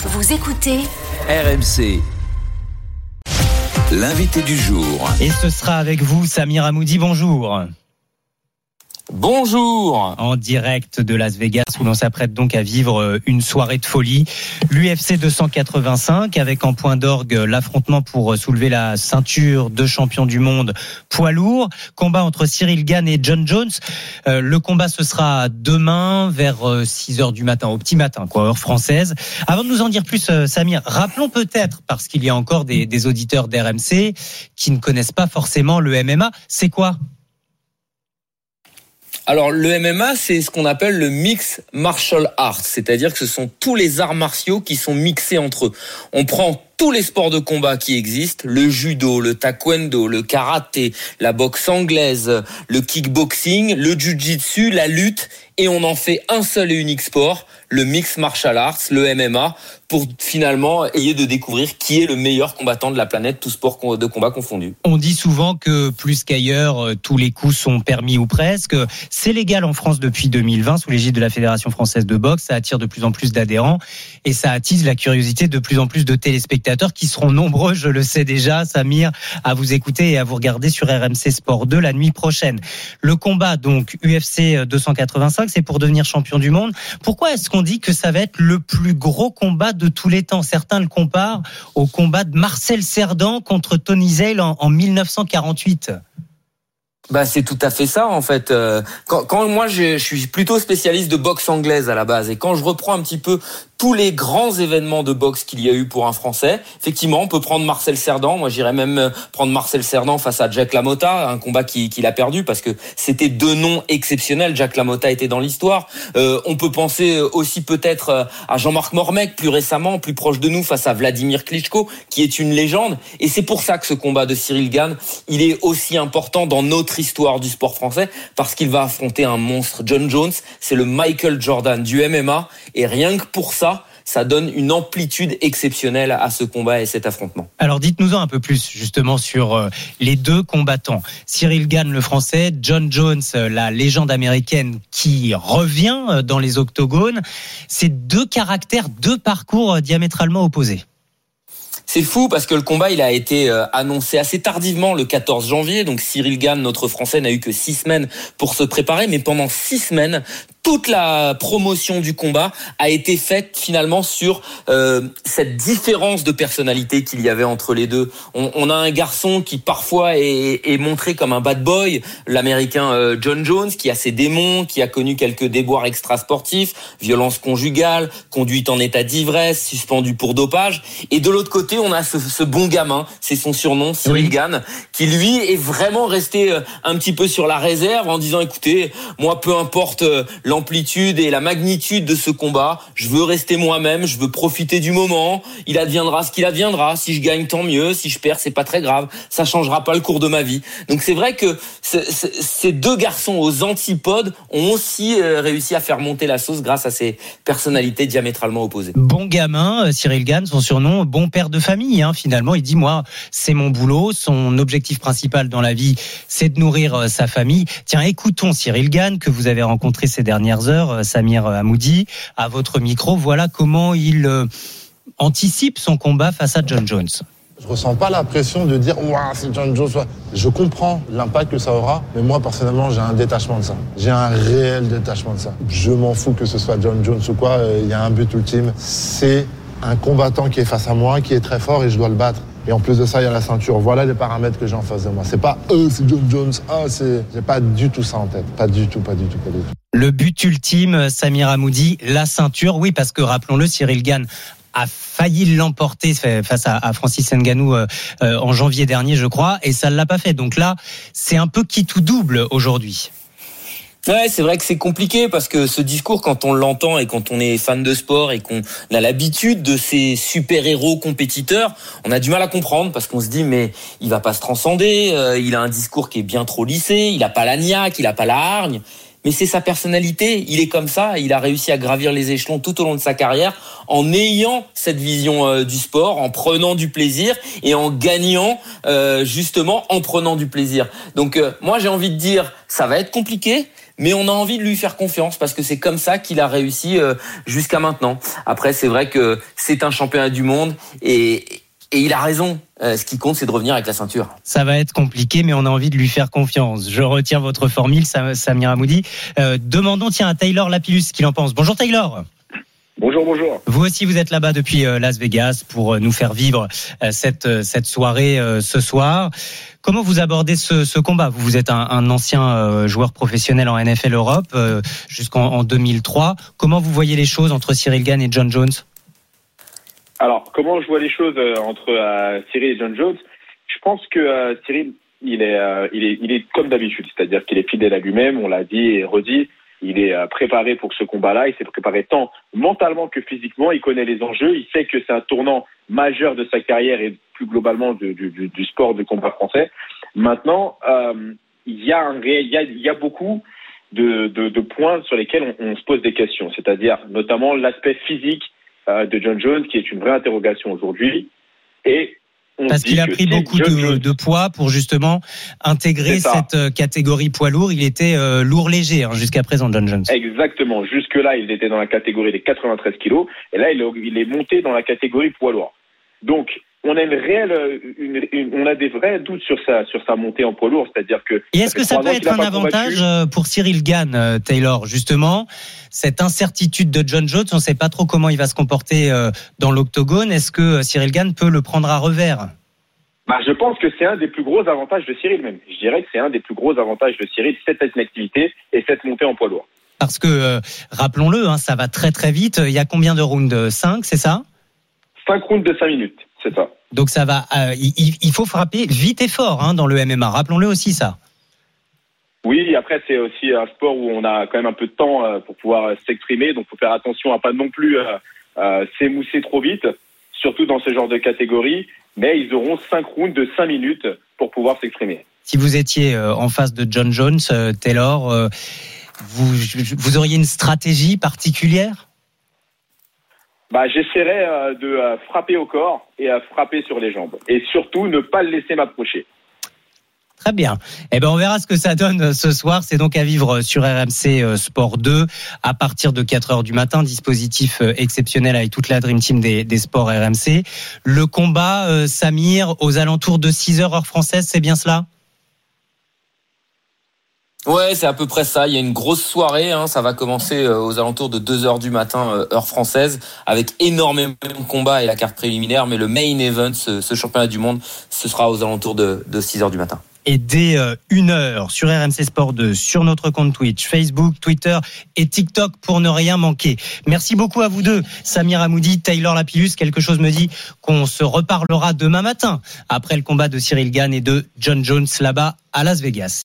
Vous écoutez RMC. L'invité du jour. Et ce sera avec vous, Samir Amoudi. Bonjour. Bonjour En direct de Las Vegas où l'on s'apprête donc à vivre euh, une soirée de folie. L'UFC 285 avec en point d'orgue l'affrontement pour soulever la ceinture de champion du monde poids lourd. Combat entre Cyril Gann et John Jones. Euh, le combat ce sera demain vers 6 euh, heures du matin, au petit matin, quoi, heure française. Avant de nous en dire plus, Samir, rappelons peut-être, parce qu'il y a encore des, des auditeurs d'RMC qui ne connaissent pas forcément le MMA, c'est quoi? Alors le MMA, c'est ce qu'on appelle le mix martial arts, c'est-à-dire que ce sont tous les arts martiaux qui sont mixés entre eux. On prend tous les sports de combat qui existent, le judo, le taekwondo, le karaté, la boxe anglaise, le kickboxing, le jiu-jitsu, la lutte, et on en fait un seul et unique sport, le mix martial arts, le MMA, pour finalement essayer de découvrir qui est le meilleur combattant de la planète, tout sport de combat confondu. On dit souvent que plus qu'ailleurs, euh, tous les coups sont permis ou presque. C'est légal en France depuis 2020 sous l'égide de la Fédération française de boxe. Ça attire de plus en plus d'adhérents et ça attise la curiosité de plus en plus de téléspectateurs qui seront nombreux, je le sais déjà, Samir, à vous écouter et à vous regarder sur RMC Sport 2 la nuit prochaine. Le combat donc UFC 285, c'est pour devenir champion du monde. Pourquoi est-ce qu'on dit que ça va être le plus gros combat de tous les temps? Certains le comparent au combat de Marcel Cerdan contre Tony Zale en, 1948. Bah c'est tout à fait ça en fait. Euh, quand, moi je, suis plutôt spécialiste de boxe anglaise à la base et quand je reprends un petit peu tous les grands événements de boxe qu'il y a eu pour un Français. Effectivement, on peut prendre Marcel Cerdan. Moi, j'irais même euh, prendre Marcel Cerdan face à Jack LaMotta, un combat qu'il a perdu parce que c'était deux noms exceptionnels. Jack LaMotta était dans l'histoire. Euh, on peut penser aussi peut-être euh, à Jean-Marc Mormec plus récemment, plus proche de nous, face à Vladimir Klitschko, qui est une légende. Et c'est pour ça que ce combat de Cyril Gann, il est aussi important dans notre histoire du sport français parce qu'il va affronter un monstre. John Jones, c'est le Michael Jordan du MMA. Et rien que pour ça, ça donne une amplitude exceptionnelle à ce combat et cet affrontement. Alors dites-nous-en un peu plus justement sur euh, les deux combattants. Cyril Gann, le français, John Jones, euh, la légende américaine qui revient euh, dans les octogones. C'est deux caractères, deux parcours diamétralement opposés. C'est fou parce que le combat il a été annoncé assez tardivement le 14 janvier. Donc Cyril Gann, notre Français, n'a eu que six semaines pour se préparer, mais pendant six semaines, toute la promotion du combat a été faite finalement sur euh, cette différence de personnalité qu'il y avait entre les deux. On, on, a un garçon qui parfois est, est montré comme un bad boy, l'américain euh, John Jones, qui a ses démons, qui a connu quelques déboires extrasportifs, violence conjugale, conduite en état d'ivresse, suspendu pour dopage. Et de l'autre côté, on a ce, ce bon gamin, c'est son surnom, Cyril Gann, qui lui est vraiment resté euh, un petit peu sur la réserve en disant, écoutez, moi peu importe l'ensemble l'amplitude et la magnitude de ce combat. Je veux rester moi-même, je veux profiter du moment. Il adviendra ce qu'il adviendra. Si je gagne, tant mieux. Si je perds, c'est pas très grave. Ça changera pas le cours de ma vie. Donc c'est vrai que ces deux garçons aux antipodes ont aussi euh, réussi à faire monter la sauce grâce à ces personnalités diamétralement opposées. Bon gamin, euh, Cyril Gann, son surnom, bon père de famille. Hein, finalement, il dit moi, c'est mon boulot. Son objectif principal dans la vie, c'est de nourrir euh, sa famille. Tiens, écoutons Cyril Gann que vous avez rencontré ces derniers heures, euh, Samir Hamoudi, à votre micro. Voilà comment il euh, anticipe son combat face à John Jones. Je ressens pas la pression de dire waouh c'est John Jones. Je comprends l'impact que ça aura, mais moi personnellement j'ai un détachement de ça. J'ai un réel détachement de ça. Je m'en fous que ce soit John Jones ou quoi. Euh, il y a un but ultime. C'est un combattant qui est face à moi, qui est très fort et je dois le battre. Et en plus de ça, il y a la ceinture. Voilà les paramètres que j'ai en face de moi. C'est pas eux, c'est John Jones. Ah, c'est, j'ai pas du tout ça en tête. Pas du tout, pas du tout, pas du tout. Le but ultime, Samir Amoudi, la ceinture. Oui, parce que rappelons-le, Cyril Gann a failli l'emporter face à, Francis Ngannou euh, euh, en janvier dernier, je crois, et ça ne l'a pas fait. Donc là, c'est un peu qui tout double aujourd'hui. Ouais, c'est vrai que c'est compliqué parce que ce discours, quand on l'entend et quand on est fan de sport et qu'on a l'habitude de ces super-héros compétiteurs, on a du mal à comprendre parce qu'on se dit mais il va pas se transcender, euh, il a un discours qui est bien trop lissé, il a pas la niaque, il a pas la hargne. Mais c'est sa personnalité, il est comme ça, il a réussi à gravir les échelons tout au long de sa carrière en ayant cette vision euh, du sport, en prenant du plaisir et en gagnant euh, justement en prenant du plaisir. Donc moi j'ai envie de dire ça va être compliqué, mais on a envie de lui faire confiance parce que c'est comme ça qu'il a réussi euh, jusqu'à maintenant. Après, c'est vrai que c'est un championnat du monde et, et il a raison. Euh, ce qui compte, c'est de revenir avec la ceinture. Ça va être compliqué, mais on a envie de lui faire confiance. Je retiens votre formule, Samir Amoudi. Euh, demandons tiens à Taylor Lapillus qu'il en pense. Bonjour Taylor. Bonjour, bonjour. Vous aussi, vous êtes là-bas depuis euh, Las Vegas pour euh, nous faire vivre euh, cette, cette soirée ce soir. Comment vous abordez ce, ce combat? Vous, vous êtes un, un, ancien joueur professionnel en NFL Europe jusqu'en 2003. Comment vous voyez les choses entre Cyril Gann et John Jones? Alors, comment je vois les choses entre Cyril et John Jones? Je pense que Cyril, il est, il est, il est comme d'habitude, c'est-à-dire qu'il est fidèle à lui-même. On l'a dit et redit il est euh, préparé pour ce combat-là. Il s'est préparé tant mentalement que physiquement. Il connaît les enjeux. Il sait que c'est un tournant majeur de sa carrière et plus globalement du, du, du sport de combat français. Maintenant, euh, il, y a y a, y a beaucoup de, de, de points sur lesquels on, on, se pose des questions, c'est-à-dire notamment l'aspect physique euh, de John Jones, qui est une vraie interrogation aujourd'hui. Et parce qu'il a pris beaucoup de, de, poids pour justement intégrer cette euh, catégorie poids lourd. Il était euh, lourd léger hein, jusqu'à présent, John Jones. Exactement. Jusque-là, il était dans la catégorie des 93 kilos. Et là, il est, il est monté dans la catégorie poids lourd. Donc, on a une réelle, une, une, on a des vrais doutes sur sa, sur sa montée en poids lourd, c'est-à-dire que. Et est-ce que ça peut être un avantage combattu. Euh, pour Cyril Gann, Taylor, justement, cette incertitude de John Jones, on ne sait pas trop comment il va se comporter dans l'octogone. Est-ce que Cyril Gann peut le prendre à revers? Bah, je pense que c'est un des plus gros avantages de Cyril même. Je dirais que c'est un des plus gros avantages de Cyril, cette inactivité et cette montée en poids lourd. Parce que, euh, rappelons-le, hein, ça va très très vite. Il y a combien de rounds 5, c'est ça? 5 rounds de 5 minutes, c'est ça. Donc ça va. Euh, il, il, faut frapper vite et fort hein, dans le MMA. Rappelons-le aussi ça. Oui, après c'est aussi un sport où on a quand même un peu de temps euh, pour pouvoir s'exprimer, donc faut faire attention à pas non plus euh, s'émousser trop vite, surtout dans ce genre de catégorie mais ils auront 5 rounds de 5 minutes pour pouvoir s'exprimer. Si vous étiez euh, en face de John Jones, euh, Taylor, euh, vous, vous auriez une stratégie particulière? Bah, J'essaierais de frapper au corps et à frapper sur les jambes. Et surtout, ne pas le laisser m'approcher. Très bien. Eh ben, on verra ce que ça donne euh, ce soir. C'est donc à vivre sur RMC euh, Sport 2 à partir de 4 heures du matin. Dispositif euh, exceptionnel avec toute la Dream Team des, des sports RMC. Le combat, Samir, aux alentours de 6 heures heure française, c'est bien cela? Ouais, c'est à peu près ça. Il y a une grosse soirée. Hein. Ça va commencer aux alentours de 2 heures du matin, heure française, avec énormément de combats et la carte préliminaire. Mais le main event, ce, championnat du monde, ce sera aux alentours de, de 6 heures du matin et dès euh, une heure sur RMC Sport 2, sur notre compte Twitch, Facebook, Twitter et TikTok pour ne rien manquer. Merci beaucoup à vous deux, Samir Amoudi, Taylor Lapillus. Quelque chose me dit qu'on se reparlera demain matin après le combat de Cyril Gann et de John Jones là-bas à Las Vegas.